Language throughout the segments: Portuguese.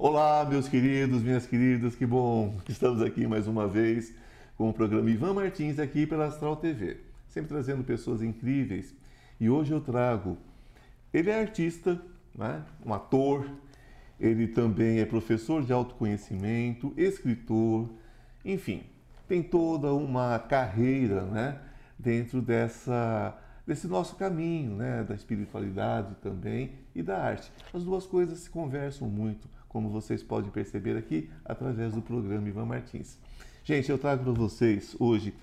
Olá, meus queridos, minhas queridas, que bom que estamos aqui mais uma vez com o programa Ivan Martins aqui pela Astral TV, sempre trazendo pessoas incríveis. E hoje eu trago, ele é artista, né? um ator, ele também é professor de autoconhecimento, escritor, enfim, tem toda uma carreira né? dentro dessa desse nosso caminho, né, da espiritualidade também e da arte. As duas coisas se conversam muito, como vocês podem perceber aqui através do programa Ivan Martins. Gente, eu trago para vocês hoje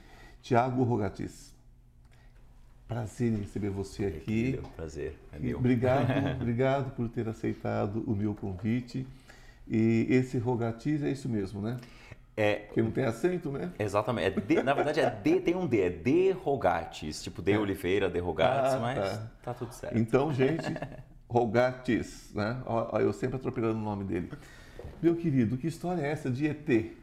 Tiago Rogatis. Prazer em receber você aqui. É prazer, é meu. Obrigado, obrigado por ter aceitado o meu convite. E esse Rogatis é isso mesmo, né? É, Porque não tem acento, né? Exatamente. É de, na verdade, é de, tem um D, é de Rogatis, tipo de Oliveira, de Rogatis, Ah, mas tá. tá. tudo certo. Então, gente, Rogatis, né? Ó, eu sempre atropelando o nome dele. Meu querido, que história é essa de ET?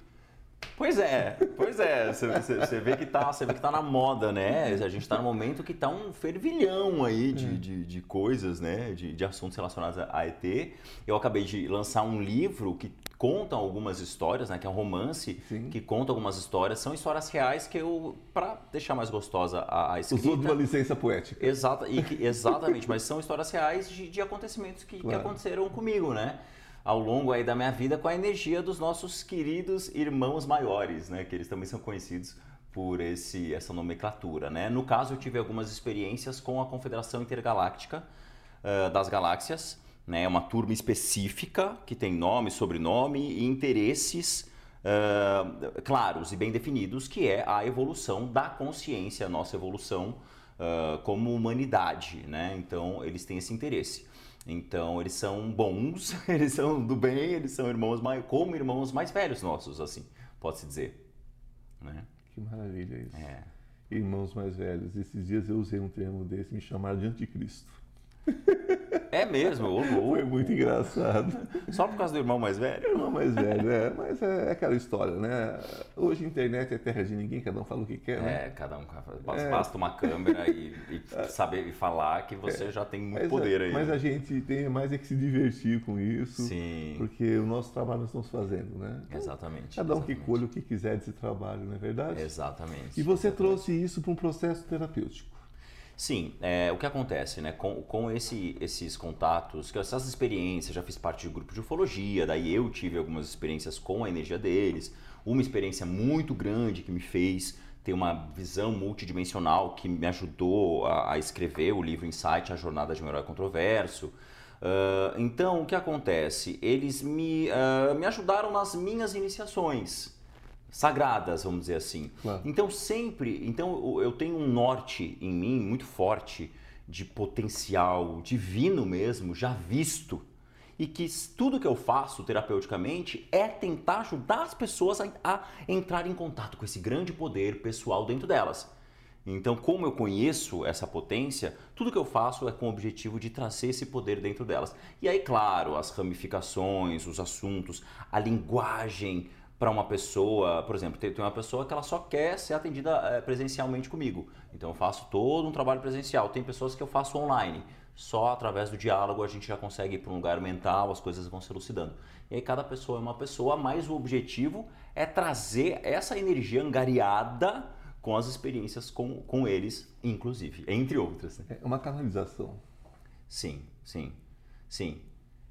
Pois é, pois é. Você, vê que tá, você vê que tá na moda, né? A gente tá num momento que tá um fervilhão aí de, de, de coisas, né? De, de assuntos relacionados a ET. Eu acabei de lançar um livro que conta algumas histórias, né? Que é um romance Sim. que conta algumas histórias. São histórias reais que eu, pra deixar mais gostosa a, a escrita... Usou de uma licença poética. Exata, e que- exatamente, mas são histórias reais de, de acontecimentos que, que Claro. aconteceram comigo, né? Ao longo aí da minha vida com a energia dos nossos queridos irmãos maiores, né? Que eles também são conhecidos por esse, essa nomenclatura, né? No caso, eu tive algumas experiências com a Confederação Intergaláctica ah, das Galáxias, né? Uma turma específica que tem nome, sobrenome e interesses ah, claros e bem definidos, que é a evolução da consciência, a nossa evolução ah, como humanidade, né? Então eles têm esse interesse. Então eles são bons, eles são do bem, eles são irmãos mais, como irmãos mais velhos nossos, assim, pode-se dizer. Né? Que maravilha isso. É. Irmãos mais velhos. Esses dias eu usei um termo desse, me chamaram de anticristo. É mesmo, ô Foi muito engraçado. Só por causa do irmão mais velho? Irmão mais velho, é, mas é aquela história, né? Hoje a internet é terra de ninguém, cada um fala o que quer, né? É, cada um basta, basta uma câmera e, e saber e falar que você já tem muito Mas, poder é, aí. mas a gente tem mais é que se divertir com isso, Sim, porque o nosso trabalho nós estamos fazendo, né? Então, exatamente. Cada um que exatamente. colhe o que quiser desse trabalho, não é verdade? Exatamente. E você exatamente. trouxe isso para um processo terapêutico. Sim, é, o que acontece, né, com, com esse, esses contatos, essas experiências, já fiz parte de grupo de ufologia, daí eu tive algumas experiências com a energia deles, uma experiência muito grande que me fez ter uma visão multidimensional que me ajudou a, a escrever o livro Insight, A Jornada de um Herói Controverso. Ah, então, o que acontece? Eles me, ah, me ajudaram nas minhas iniciações sagradas, vamos dizer assim. Claro. Então sempre, então eu- tenho um norte em mim muito forte de potencial divino mesmo, já visto. E que tudo que eu faço terapeuticamente é tentar ajudar as pessoas a, a entrar em contato com esse grande poder pessoal dentro delas. Então, como eu conheço essa potência, tudo que eu faço é com o objetivo de trazer esse poder dentro delas. E aí, claro, as ramificações, os assuntos, a linguagem para uma pessoa, por exemplo, tem tem uma pessoa que ela só quer ser atendida eh, presencialmente comigo. Então eu faço todo um trabalho presencial. Tem pessoas que eu faço online. Só através do diálogo a gente já consegue ir para um lugar mental, as coisas vão se elucidando. E aí cada pessoa é uma pessoa, mas o objetivo é trazer essa energia angariada com as experiências com, com eles, inclusive, entre outras. né? É uma canalização. Sim, sim, sim.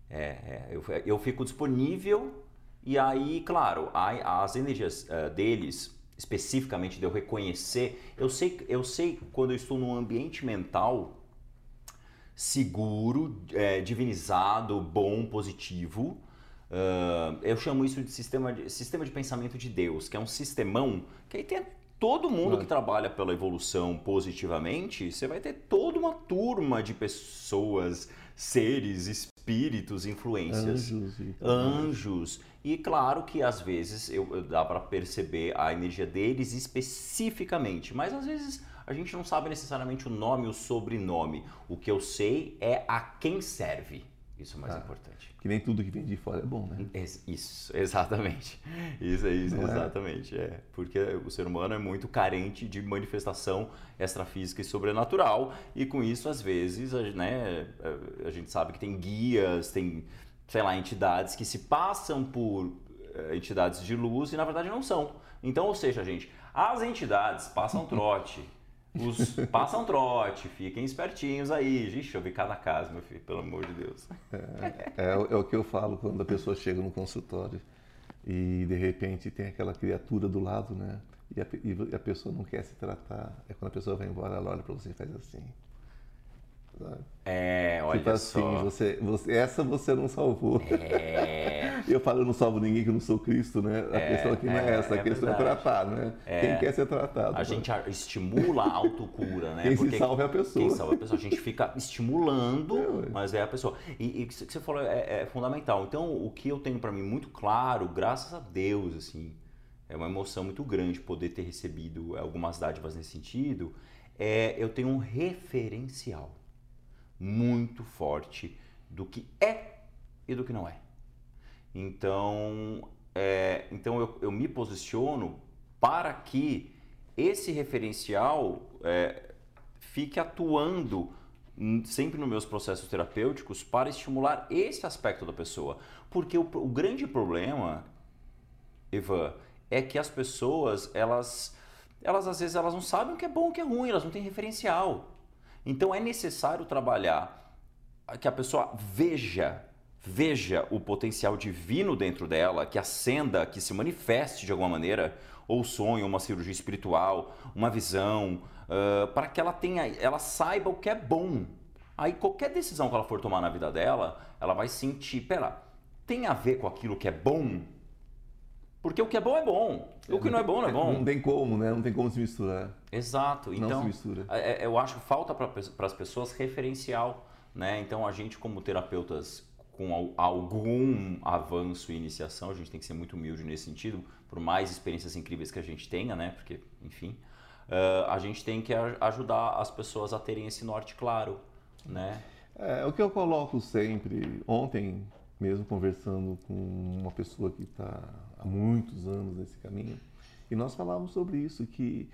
É, é, eu, eu fico disponível e aí, claro, as energias eh, deles, especificamente de eu reconhecer, eu sei, eu sei quando eu estou num ambiente mental seguro, eh, divinizado, bom, positivo. ah, eu chamo isso de sistema, de sistema de pensamento de Deus, que é um sistemão que aí tem todo mundo Claro. que trabalha pela evolução positivamente, você vai ter toda uma turma de pessoas, seres, espíritos, influências Anjos e... anjos. E claro que às vezes eu, eu- dá para perceber a energia deles especificamente, mas às vezes a gente não sabe necessariamente o nome e o sobrenome. O que eu sei é a quem serve. Isso é o mais Ah. importante. Que nem tudo que vem de fora é bom, né? Ex- Isso, exatamente. Isso é isso, é? exatamente. É. Porque o ser humano é muito carente de manifestação extrafísica e sobrenatural, e com isso, às vezes, a, né, a gente sabe que tem guias, tem sei lá, entidades que se passam por eh, entidades de luz e na verdade não são. Então, ou seja, gente, as entidades passam trote. Os passam trote, fiquem espertinhos aí. Ixi, eu vi cada caso, meu filho, pelo amor de Deus. É, é, é, o que eu falo quando a pessoa chega no consultório e de repente tem aquela criatura do lado, né? E a, e a pessoa não quer se tratar. É quando a pessoa vai embora, ela olha para você e faz assim. É, olha tipo assim, só. Você, você, essa você não salvou. É. eu falo, eu não salvo ninguém que eu não sou Cristo, né? A é, questão aqui não é, é essa, a é questão é verdade. é tratar, né? Quem quer ser tratado. A gente estimula a autocura, né? Quem Porque se salva é a pessoa. Quem salva é a pessoa. A gente fica estimulando, mas é a pessoa. E, o que você falou é, fundamental. Então, o que eu tenho para mim muito claro, graças a Deus, assim, é uma emoção muito grande poder ter recebido algumas dádivas nesse sentido, é eu tenho um referencial muito forte do que é e do que não é. Então, é, então eu, eu, me posiciono para que esse referencial é, fique atuando sempre nos meus processos terapêuticos para estimular esse aspecto da pessoa. Porque o, o grande problema, Ivan, é que as pessoas, elas, elas às vezes elas não sabem o que é bom e o que é ruim, elas não têm referencial. Então é necessário trabalhar que a pessoa veja, veja o potencial divino dentro dela, que acenda, que se manifeste de alguma maneira, ou sonho, uma cirurgia espiritual, uma visão, uh, para que ela tenha, ela saiba o que é bom. Aí qualquer decisão que ela for tomar na vida dela, ela vai sentir, pera, tem a ver com aquilo que é bom? Porque o que é bom é bom. O que não é bom não é bom. Não tem como, né? Não tem como se misturar. Exato. Então, não se mistura. É, é, eu acho que falta para as pessoas referencial. Né? Então, a gente, como terapeutas com algum avanço e iniciação, a gente tem que ser muito humilde nesse sentido, por mais experiências incríveis que a gente tenha, né? Porque, enfim, uh, a gente tem que ajudar as pessoas a terem esse norte claro, né? É, o que eu coloco sempre, ontem mesmo conversando com uma pessoa que está há muitos anos nesse caminho, e nós falávamos sobre isso, que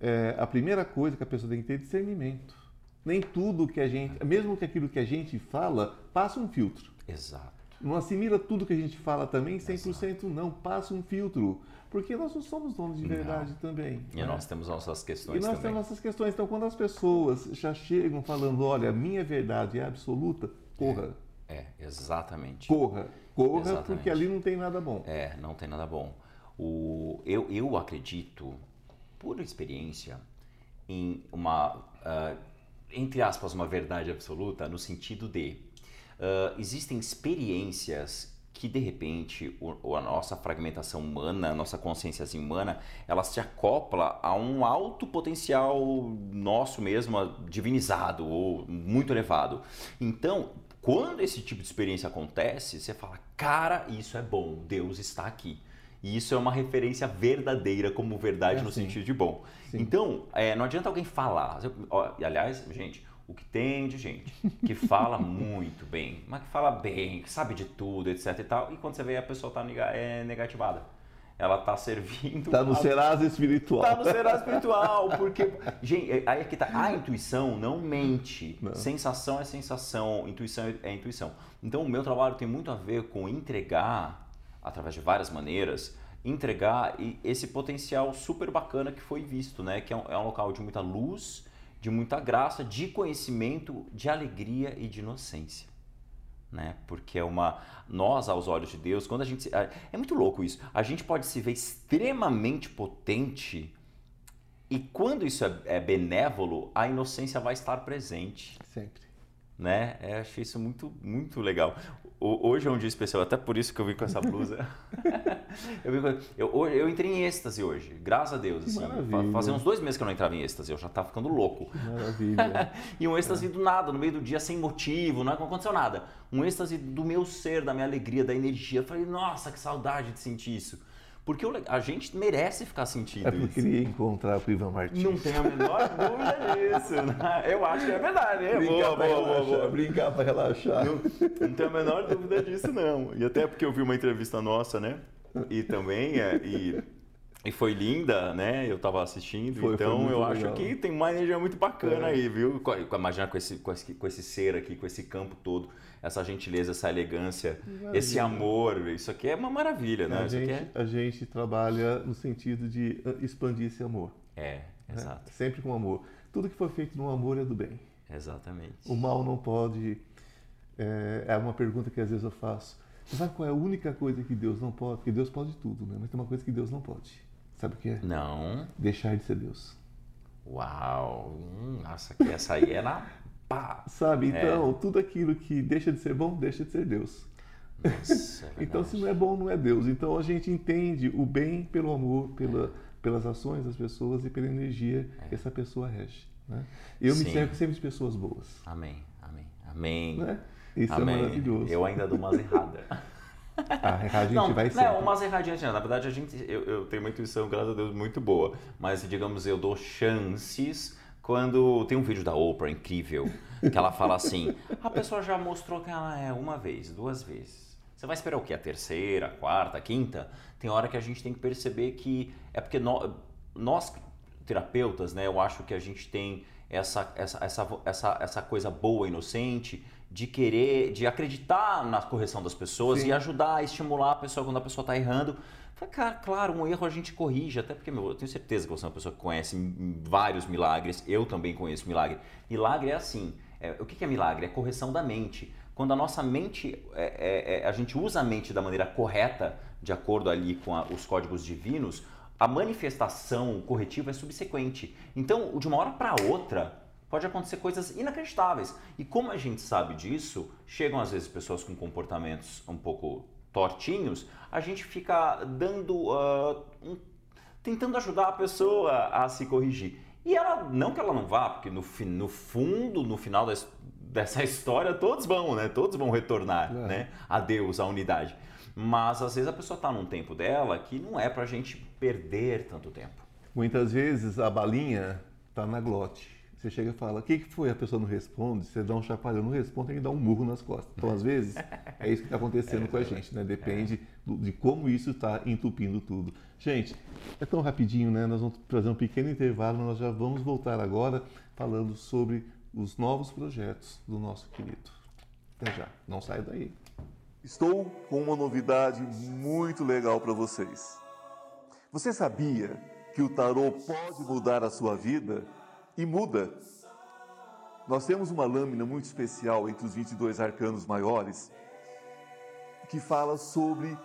é, a primeira coisa que a pessoa tem que ter é discernimento. Nem tudo que a gente, mesmo que aquilo que a gente fala, passa um filtro. Exato. Não assimila tudo que a gente fala também 100% Exato. não, passa um filtro. Porque nós não somos donos de verdade não. também. E né? nós temos nossas questões E nós também. temos nossas questões. Então, quando as pessoas já chegam falando, olha, a minha verdade é absoluta, corra. É. É, exatamente. Corra, corra, exatamente. porque ali não tem nada bom. É, não tem nada bom. O, eu, eu acredito, por experiência, em uma, uh, entre aspas, uma verdade absoluta, no sentido de uh, existem experiências que de repente o, a nossa fragmentação humana, a nossa consciência humana, ela se acopla a um alto potencial nosso mesmo, divinizado ou muito elevado. Então, quando esse tipo de experiência acontece, você fala, cara, isso é bom, Deus está aqui. E isso é uma referência verdadeira como verdade é, no sim. sentido de bom. Sim. Então, é, não adianta alguém falar. Aliás, gente, o que tem de gente que fala muito bem, mas que fala bem, que sabe de tudo, etc e tal, e quando você vê a pessoa está é, negativada ela está servindo. Está no a... Serasa espiritual. Está no Serasa espiritual, porque. Gente, é, aí é que tá. A intuição não mente. Não. Sensação é sensação, intuição é, é intuição. Então, o meu trabalho tem muito a ver com entregar, através de várias maneiras, entregar esse potencial super bacana que foi visto, né? Que é um, é um local de muita luz, de muita graça, de conhecimento, de alegria e de inocência né? Porque é uma nós aos olhos de Deus, quando a gente é muito louco isso. A gente pode se ver extremamente potente e quando isso é, é benévolo, a inocência vai estar presente. Sempre. Né? Eu achei isso muito muito legal hoje é um dia especial, até por isso que eu vim com essa blusa. eu, com, eu, eu, entrei em êxtase hoje, graças a Deus. Assim, fazia uns dois meses que eu não entrava em êxtase, eu já estava ficando louco. Maravilha. e um êxtase é. do nada, no meio do dia, sem motivo, não aconteceu nada. Um êxtase do meu ser, da minha alegria, da energia. Eu falei, nossa, que saudade de sentir isso. Porque a gente merece ficar sentindo é porque isso. queria encontrar o Ivan Martins. Não tenho a menor dúvida disso. Né? Eu acho que é verdade. É brincar boa, boa, boa, boa. Brincar para relaxar. Não, não tenho a menor dúvida disso, não. E até porque eu vi uma entrevista nossa, né? E também, é, e E foi linda, né? Eu estava assistindo, Foi, então foi eu muito acho legal. que tem uma energia muito bacana É. aí, viu? Imagina com esse, com, esse, com esse ser aqui, com esse campo todo, essa gentileza, essa elegância, Maravilha. esse amor, isso aqui é uma maravilha, né? a, Isso aqui gente, a gente trabalha no sentido de ah, expandir esse amor. é... É, né? exato, Sempre com amor. Tudo que for feito no amor é do bem. exatamente. O mal não pode. É, é uma pergunta que às vezes eu faço. Você sabe qual é a única coisa que Deus não pode? Porque Deus pode tudo, né? Mas tem uma coisa que Deus não pode. Sabe o que é? Não, Deixar de ser Deus. uau, hum, nossa, que essa aí é na pá. Sabe? É. Então, tudo aquilo que deixa de ser bom, deixa de ser Deus. Nossa, é Então, se não é bom, não é Deus. Então, a gente entende o bem pelo amor, pela, pelas ações das pessoas e pela energia que essa pessoa rege. Né? Eu me Sim. cerco sempre de pessoas boas. Amém, amém, amém. Né? Isso amém. é maravilhoso. Eu ainda dou umas erradas. Ah, a gente não, vai não, sempre. umas erradinhas, não. Na verdade, a gente, eu, eu tenho uma intuição, graças a Deus, muito boa. Mas, digamos, eu dou chances quando tem um vídeo da Oprah incrível, que ela fala assim: a pessoa já mostrou que ela é uma vez, duas vezes. Você vai esperar o quê? A terceira, a quarta, a quinta? Tem hora que a gente tem que perceber que é porque nó- nós, terapeutas, né, eu acho que a gente tem essa, essa, essa, essa, essa coisa boa, inocente, de querer, de acreditar na correção das pessoas Sim. e ajudar, estimular a pessoa quando a pessoa está errando. Cara, claro, um erro a gente corrige, até porque, meu, eu tenho certeza que você é uma pessoa que conhece vários milagres, eu também conheço milagre. Milagre é assim, é, o que que é milagre? É correção da mente. Quando a nossa mente, é, é, é, a gente usa a mente da maneira correta, de acordo ali com a- os códigos divinos, a manifestação corretiva é subsequente. Então, de uma hora para outra, pode acontecer coisas inacreditáveis. E como a gente sabe disso, chegam às vezes pessoas com comportamentos um pouco tortinhos, a gente fica dando, ah, um- tentando ajudar a pessoa a se corrigir. E ela, não que ela não vá, porque no, no fundo, no final dessa história, todos vão, né? Todos vão retornar, É. né? A Deus, à unidade. Mas às vezes a pessoa está num tempo dela que não é pra gente perder tanto tempo. Muitas vezes a balinha está na glote. Você chega e fala, o que, que foi? A pessoa não responde, você dá um chacoalhão, não responde, tem que dar um murro nas costas. Então, às vezes, é isso que está acontecendo com a gente, né? Depende do- de como isso está entupindo tudo. Gente, é tão rapidinho, né? Nós vamos fazer um pequeno intervalo, nós já vamos voltar agora falando sobre os novos projetos do nosso querido. Até já, não saia daí. Estou com uma novidade muito legal para vocês. Você sabia que o tarô pode mudar a sua vida? E muda. Nós temos uma lâmina muito especial entre os 22 arcanos maiores que fala sobre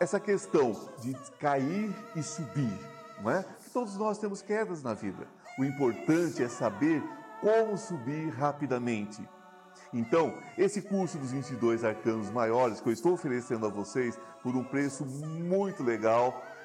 essa questão de cair e subir, não é? Todos nós temos quedas na vida. O importante é saber como subir rapidamente. Então, esse curso dos 22 arcanos maiores que eu estou oferecendo a vocês por um preço muito legal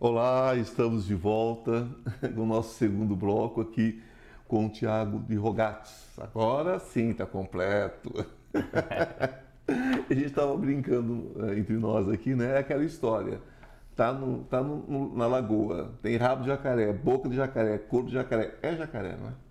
Olá, estamos de volta no nosso segundo bloco aqui com o Tiago de Rogatis. Agora sim, está completo. a gente estava brincando eh, entre nós aqui, né? É aquela história. Tá, no, tá no- na lagoa, tem rabo de jacaré, boca de jacaré, corpo de jacaré. É jacaré, não é?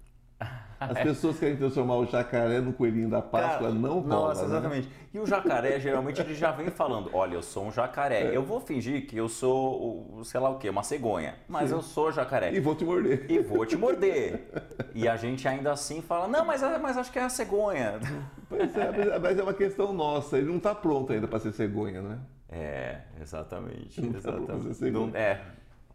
As pessoas querem transformar o jacaré no coelhinho da Páscoa, Cara, não rola, Nossa, né? exatamente. E o jacaré, geralmente, ele já vem falando: olha, eu sou um jacaré. Eu vou fingir que eu sou, sei lá o quê, uma cegonha. Mas eu sou jacaré. E vou te morder. E vou te morder. E a gente ainda assim fala: não, mas, mas acho que é a cegonha. Pois é, mas- mas é uma questão nossa. Ele não está pronto ainda para ser cegonha, né? É, exatamente. Não tá exatamente. cegonha. Não- é.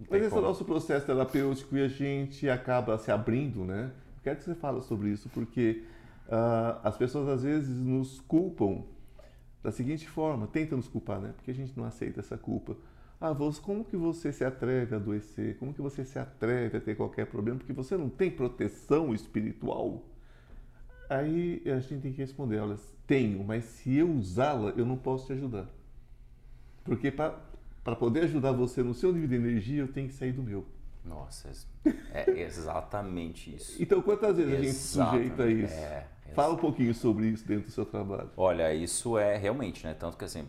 não Mas esse é o como. nosso processo terapêutico e a gente acaba se abrindo, né? Quero que você fale sobre isso, porque ah, as pessoas às vezes nos culpam da seguinte forma, tentam nos culpar, né? Porque a gente não aceita essa culpa. Ah, como que você se atreve a adoecer? Como que você se atreve a ter qualquer problema? Porque você não tem proteção espiritual? Aí a gente tem que responder, olha, tenho, mas se eu usá-la, eu não posso te ajudar. Porque para poder ajudar você no seu nível de energia, eu tenho que sair do meu. Nossa, é exatamente isso. então, quantas vezes a gente sujeita a isso? É, Fala um pouquinho sobre isso dentro do seu trabalho. Olha, isso é realmente, né? Tanto que assim,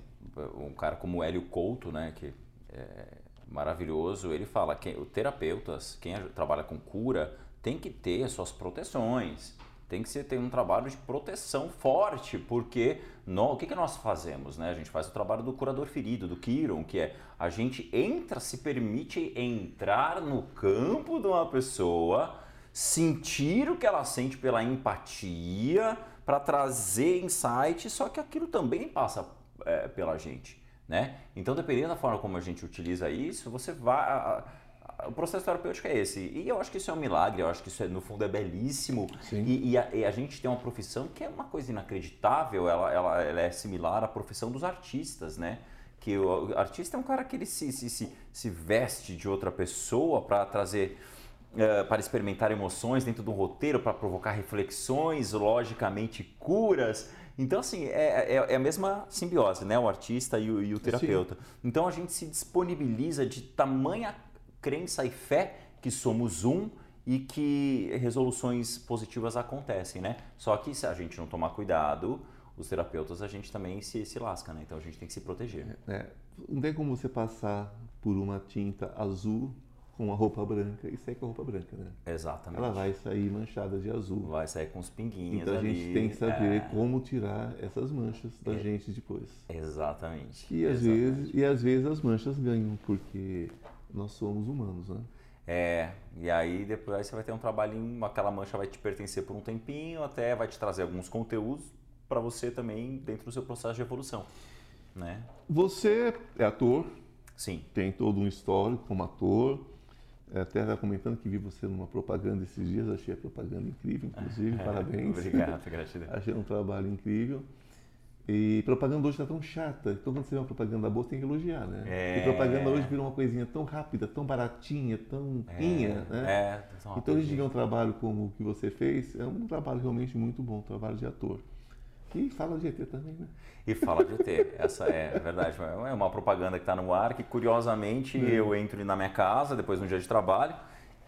um cara como o Hélio Couto, né, que é maravilhoso, ele fala que o terapeutas, quem trabalha com cura, tem que ter suas proteções tem que ser, ter um trabalho de proteção forte, porque o que, que nós fazemos? Né? A gente faz o trabalho do curador ferido, do Kiron, que é a gente entra, se permite entrar no campo de uma pessoa, sentir o que ela sente pela empatia, para trazer insight, só que aquilo também passa é, pela gente. Né? Então, dependendo da forma como a gente utiliza isso, você vai o processo terapêutico é esse. E eu acho que isso é um milagre, eu acho que isso é, no fundo é belíssimo. E, e, a, e, a, gente tem uma profissão que é uma coisa inacreditável, ela, ela, ela é similar à profissão dos artistas, né? Que o, artista é um cara que ele se, se, se, se veste de outra pessoa para trazer. Uh, para experimentar emoções dentro do roteiro, para provocar reflexões, logicamente curas. Então, assim, é, é, é, a mesma simbiose, né? O artista e o, e o terapeuta. Sim. Então, a gente se disponibiliza de tamanha crença e fé que somos um e que resoluções positivas acontecem, né? Só que se a gente não tomar cuidado, os terapeutas a gente também se, se lasca, né? Então a gente tem que se proteger. É, não tem como você passar por uma tinta azul com uma roupa branca e sair com a roupa branca, né? Exatamente. Ela vai sair manchada de azul. Vai sair com os pinguinhos Então a ali. gente tem que saber é... como tirar essas manchas da é... gente depois. Exatamente. E às, Exatamente. Vezes, e às vezes as manchas ganham, porque nós somos humanos, né? É, e aí depois aí você vai ter um trabalhinho, aquela mancha vai te pertencer por um tempinho, até vai te trazer alguns conteúdos para você também dentro do seu processo de evolução, né? Você é ator? Sim. Tem todo um histórico como ator. É, até estava comentando que vi você numa propaganda esses dias, achei a propaganda incrível, inclusive, parabéns. Obrigado, gratidão. achei um trabalho incrível. E propaganda hoje está tão chata. Então, quando você vê uma propaganda boa, você tem que elogiar, né? É... E propaganda hoje virou uma coisinha tão rápida, tão baratinha, tão é... né? É, então, a gente um trabalho como o que você fez, é um trabalho realmente muito bom, um trabalho de ator. E fala de ET também, né? E fala de ET, essa é a verdade. É uma propaganda que está no ar que, curiosamente, é. eu entro na minha casa, depois de um dia de trabalho,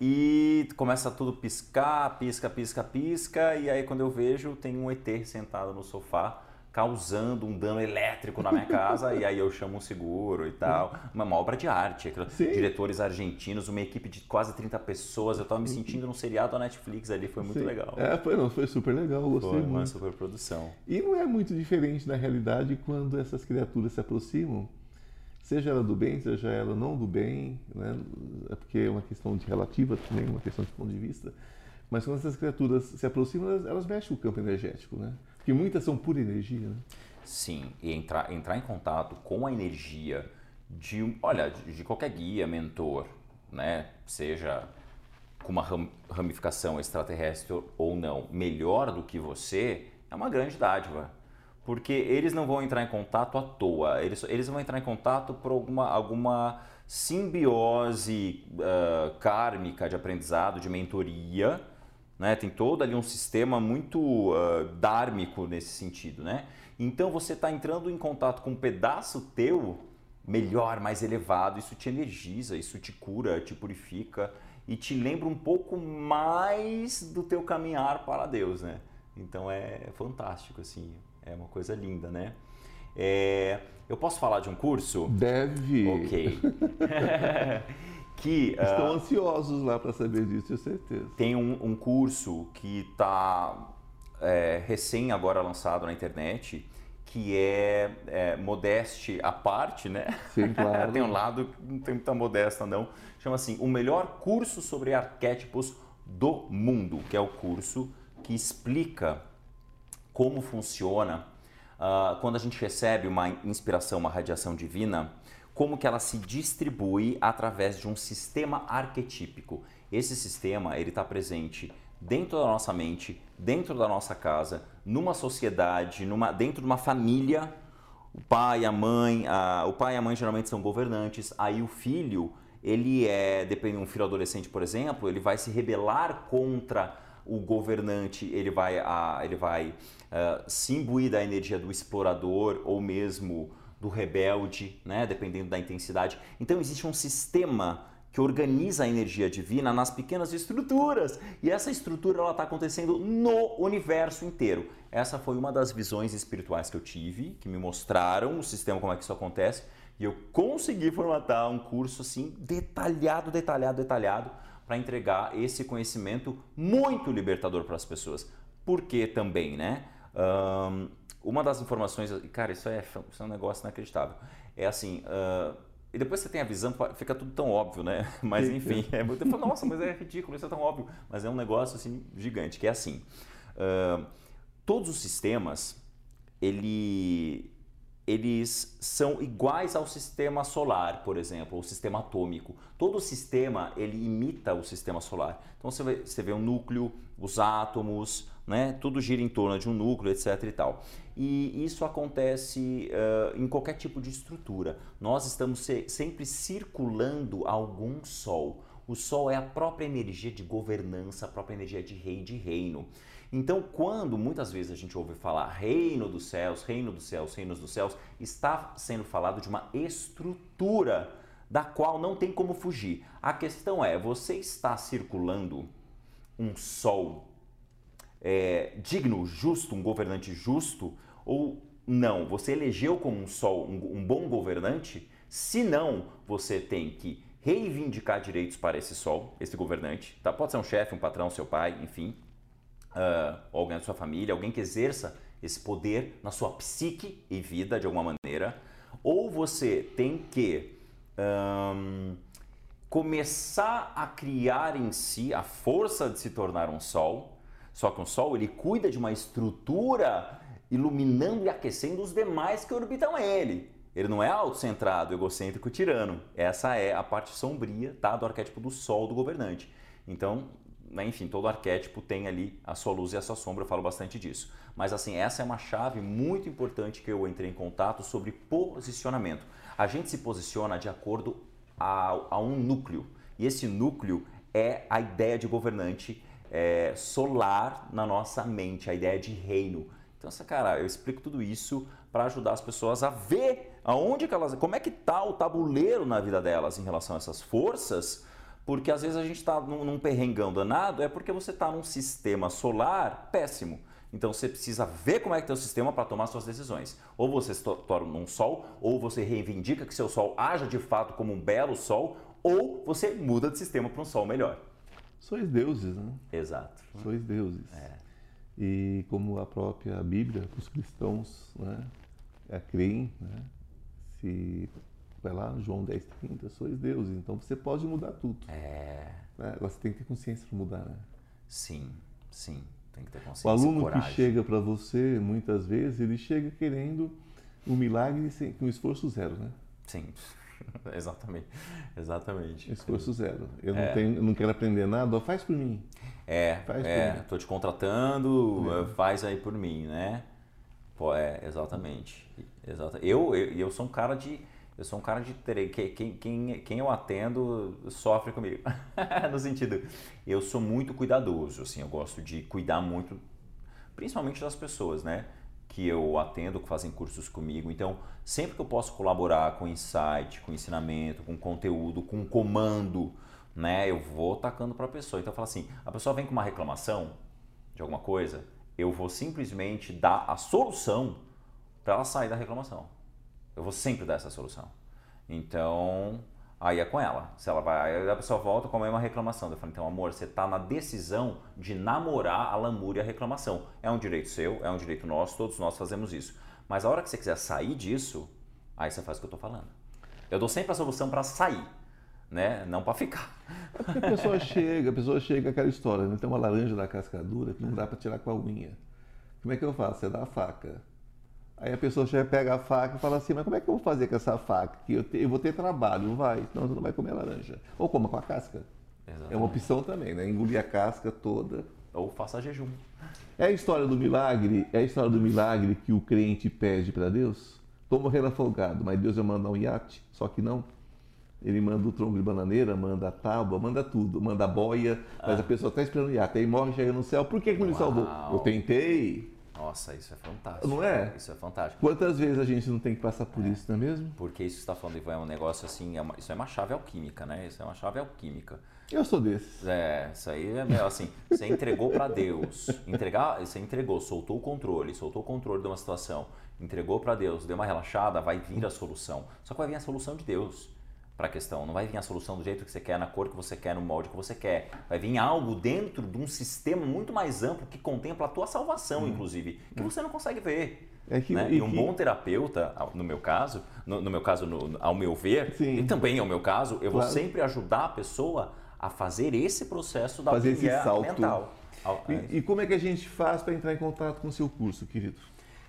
e começa tudo piscar, pisca, pisca, pisca, e aí quando eu vejo, tem um ET sentado no sofá, causando um dano elétrico na minha casa e aí eu chamo um seguro e tal. Uma, uma obra de arte. Sim. Diretores argentinos, uma equipe de quase 30 pessoas. Eu estava me sentindo num seriado da Netflix ali, foi muito Sim. legal. É, foi, não, foi super legal, gostei foi muito. uma super produção. E não é muito diferente da realidade quando essas criaturas se aproximam, seja ela do bem, seja ela não do bem, né? é porque é uma questão de relativa também, uma questão de ponto de vista. Mas quando essas criaturas se aproximam, elas, elas mexem o campo energético, né? Porque muitas são pura energia, né? Sim, e entrar, entrar em contato com a energia de, olha, de, qualquer guia, mentor, né? Seja com uma ramificação extraterrestre ou não, melhor do que você, é uma grande dádiva. Porque eles não vão entrar em contato à toa, eles, eles vão entrar em contato por alguma, alguma simbiose uh, kármica de aprendizado, de mentoria, né? Tem todo ali um sistema muito uh, dármico nesse sentido. Né? Então você está entrando em contato com um pedaço teu melhor, mais elevado, isso te energiza, isso te cura, te purifica e te lembra um pouco mais do teu caminhar para Deus, né? Então é fantástico, assim, é uma coisa linda, né? É, eu posso falar de um curso? Deve. Ok. que estão uh, ansiosos lá para saber disso, tenho certeza. Tem um, um curso que está é, recém agora lançado na internet que é, é modeste à parte, né? Sim, claro. tem um lado que não tem muita modesta não. Chama assim, o melhor curso sobre arquétipos do mundo, que é o curso que explica como funciona uh, quando a gente recebe uma inspiração, uma radiação divina como que ela se distribui através de um sistema arquetípico. Esse sistema ele está presente dentro da nossa mente, dentro da nossa casa, numa sociedade, numa, dentro de uma família. O pai, a mãe, a, o pai e a mãe geralmente são governantes. Aí o filho, ele é, dependendo de um filho adolescente, por exemplo, ele vai se rebelar contra o governante, ele vai, a, ele vai uh, se imbuir da energia do explorador ou mesmo do rebelde, né? dependendo da intensidade. Então existe um sistema que organiza a energia divina nas pequenas estruturas. E essa estrutura ela está acontecendo no universo inteiro. Essa foi uma das visões espirituais que eu tive, que me mostraram o sistema, como é que isso acontece. E eu consegui formatar um curso assim, detalhado, detalhado, detalhado, para entregar esse conhecimento muito libertador para as pessoas. Por que também, né? Um, uma das informações, cara, isso é, isso é um negócio inacreditável. É assim, uh, e depois você tem a visão, fica tudo tão óbvio, né? Mas enfim, é muito. Nossa, mas é ridículo, isso é tão óbvio. Mas é um negócio assim gigante, que é assim. Uh, todos os sistemas, ele, eles são iguais ao sistema solar, por exemplo, o sistema atômico. Todo sistema ele imita o sistema solar. Então você vê, você vê o núcleo, os átomos, né? Tudo gira em torno de um núcleo, etc. e tal. E isso acontece uh, em qualquer tipo de estrutura. Nós estamos se, sempre circulando algum sol. O sol é a própria energia de governança, a própria energia de rei de reino. Então, quando muitas vezes a gente ouve falar reino dos céus, reino dos céus, reinos dos céus, está sendo falado de uma estrutura da qual não tem como fugir. A questão é: você está circulando um sol é, digno, justo, um governante justo, ou não? Você elegeu como um sol um, um bom governante? Se não, você tem que reivindicar direitos para esse sol, esse governante. Tá? Pode ser um chefe, um patrão, seu pai, enfim, uh, alguém da sua família, alguém que exerça esse poder na sua psique e vida de alguma maneira. Ou você tem que um, começar a criar em si a força de se tornar um sol só que o Sol ele cuida de uma estrutura iluminando e aquecendo os demais que orbitam ele. Ele não é autocentrado, egocêntrico, tirano. Essa é a parte sombria tá, do arquétipo do Sol do governante. Então, né, enfim, todo arquétipo tem ali a sua luz e a sua sombra, eu falo bastante disso. Mas assim, essa é uma chave muito importante que eu entrei em contato sobre posicionamento. A gente se posiciona de acordo a, a um núcleo. E esse núcleo é a ideia de governante é, solar na nossa mente, a ideia de reino. Então, essa cara, eu explico tudo isso para ajudar as pessoas a ver aonde que elas, como é que tá o tabuleiro na vida delas em relação a essas forças, porque às vezes a gente está num, num perrengão danado, é porque você está num sistema solar péssimo. Então você precisa ver como é que é o sistema para tomar suas decisões. Ou você se torna um sol, ou você reivindica que seu sol haja de fato como um belo sol, ou você muda de sistema para um sol melhor sois deuses, né? Exato. Sois deuses. É. E como a própria Bíblia, os cristãos né, a creem, né, se vai lá, João 10, 30, sois deuses, então você pode mudar tudo. É. Né? Você tem que ter consciência para mudar, né? Sim, sim. Tem que ter consciência. O aluno coragem. que chega para você, muitas vezes, ele chega querendo um milagre sem, com esforço zero, né? Sim. exatamente, exatamente. Esforço zero. Eu é. não, tenho, não quero aprender nada, faz por mim. É, faz é, por mim. tô te contratando, é. faz aí por mim, né? Pô, é, exatamente. Exata. Eu, eu, eu sou um cara de. Eu sou um cara de. Quem, quem, quem eu atendo sofre comigo. no sentido, eu sou muito cuidadoso, assim, eu gosto de cuidar muito, principalmente das pessoas, né? Que eu atendo, que fazem cursos comigo. Então, sempre que eu posso colaborar com insight, com ensinamento, com conteúdo, com comando, né, eu vou tacando para a pessoa. Então, eu falo assim: a pessoa vem com uma reclamação de alguma coisa, eu vou simplesmente dar a solução para ela sair da reclamação. Eu vou sempre dar essa solução. Então, Aí é com ela. Se ela vai, aí a pessoa volta com a mesma reclamação. Eu falo, então, amor, você está na decisão de namorar a lamúria e a reclamação. É um direito seu, é um direito nosso, todos nós fazemos isso. Mas a hora que você quiser sair disso, aí você faz o que eu estou falando. Eu dou sempre a solução para sair, né? Não para ficar. É a pessoa chega, a pessoa chega aquela história, né? Tem uma laranja da casca dura que não dá para tirar com a unha. Como é que eu faço? Você dá a faca. Aí a pessoa chega, pega a faca e fala assim, mas como é que eu vou fazer com essa faca? Que eu, te, eu vou ter trabalho, não vai, senão você não vai comer laranja. Ou coma com a casca. Exatamente. É uma opção também, né? Engolir a casca toda. Ou faça jejum. É a história do milagre, é a história do milagre que o crente pede para Deus. Estou morrendo afogado, mas Deus vai mandar um iate, só que não. Ele manda o tronco de bananeira, manda a tábua, manda tudo, manda a boia, mas ah. a pessoa está esperando o iate. Aí morre, chega no céu, por que, que me salvou? Eu tentei, Nossa, isso é fantástico. Não é? Isso é fantástico. Quantas vezes a gente não tem que passar por isso, não é mesmo? Porque isso que você está falando, Ivan, é um negócio assim, é uma- isso é uma chave alquímica, né? Isso é uma chave alquímica. Eu sou desses. É, isso aí é meio assim, você entregou para Deus, entregar, você entregou, soltou o controle, soltou o controle de uma situação, entregou para Deus, deu uma relaxada, vai vir a solução. Só que vai vir a solução de Deus para a questão, não vai vir a solução do jeito que você quer, na cor que você quer, no molde que você quer. Vai vir algo dentro de um sistema muito mais amplo que contempla a tua salvação, inclusive, que você não consegue ver. É que- né? e um que- bom terapeuta, no meu caso, no, no meu caso, no- ao meu ver, Sim. e também ao meu caso, eu vou Claro. sempre ajudar a pessoa a fazer esse processo da Fazer esse salto. mental. E, e como é que a gente faz para entrar em contato com o seu curso, querido?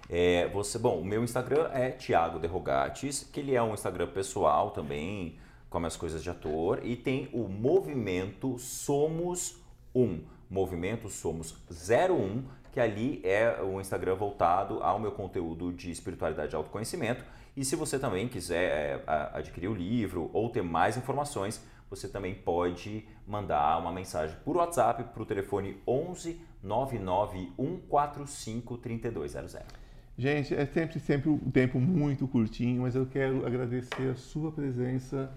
É, você, bom, o meu Instagram é Thiago Derrogates, que ele é um Instagram pessoal também, com as coisas de ator, e tem o movimento Somos Um, movimento Somos 01, que ali é um Instagram voltado ao meu conteúdo de espiritualidade e autoconhecimento. E se você também quiser é, adquirir o livro ou ter mais informações, você também pode mandar uma mensagem por WhatsApp para o telefone 11 99 145 3200. Gente, é sempre, sempre um tempo muito curtinho, mas eu quero agradecer a sua presença.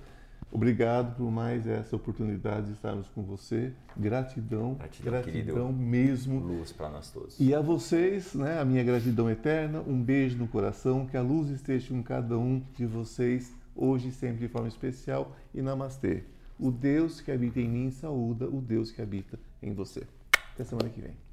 Obrigado por mais essa oportunidade de estarmos com você. Gratidão, Gratidão, gratidão mesmo. Luz para nós todos. E a vocês, né, a minha gratidão eterna, um beijo no coração, que a luz esteja com cada um de vocês, hoje e sempre de forma especial, e namastê. O Deus que habita em mim saúda o Deus que habita em você. Até semana que vem.